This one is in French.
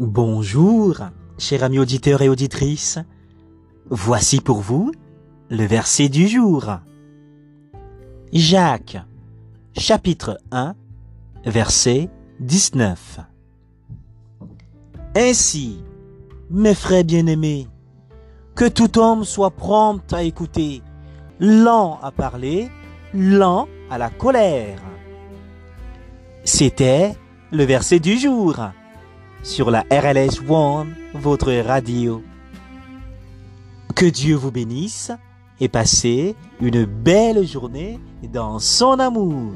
Bonjour, chers amis auditeurs et auditrices. Voici pour vous le verset du jour. Jacques, chapitre 1, verset 19. Ainsi, mes frères bien-aimés, que tout homme soit prompt à écouter, lent à parler, lent à la colère. C'était le verset du jour sur la RLS One, votre radio. Que Dieu vous bénisse et passez une belle journée dans son amour.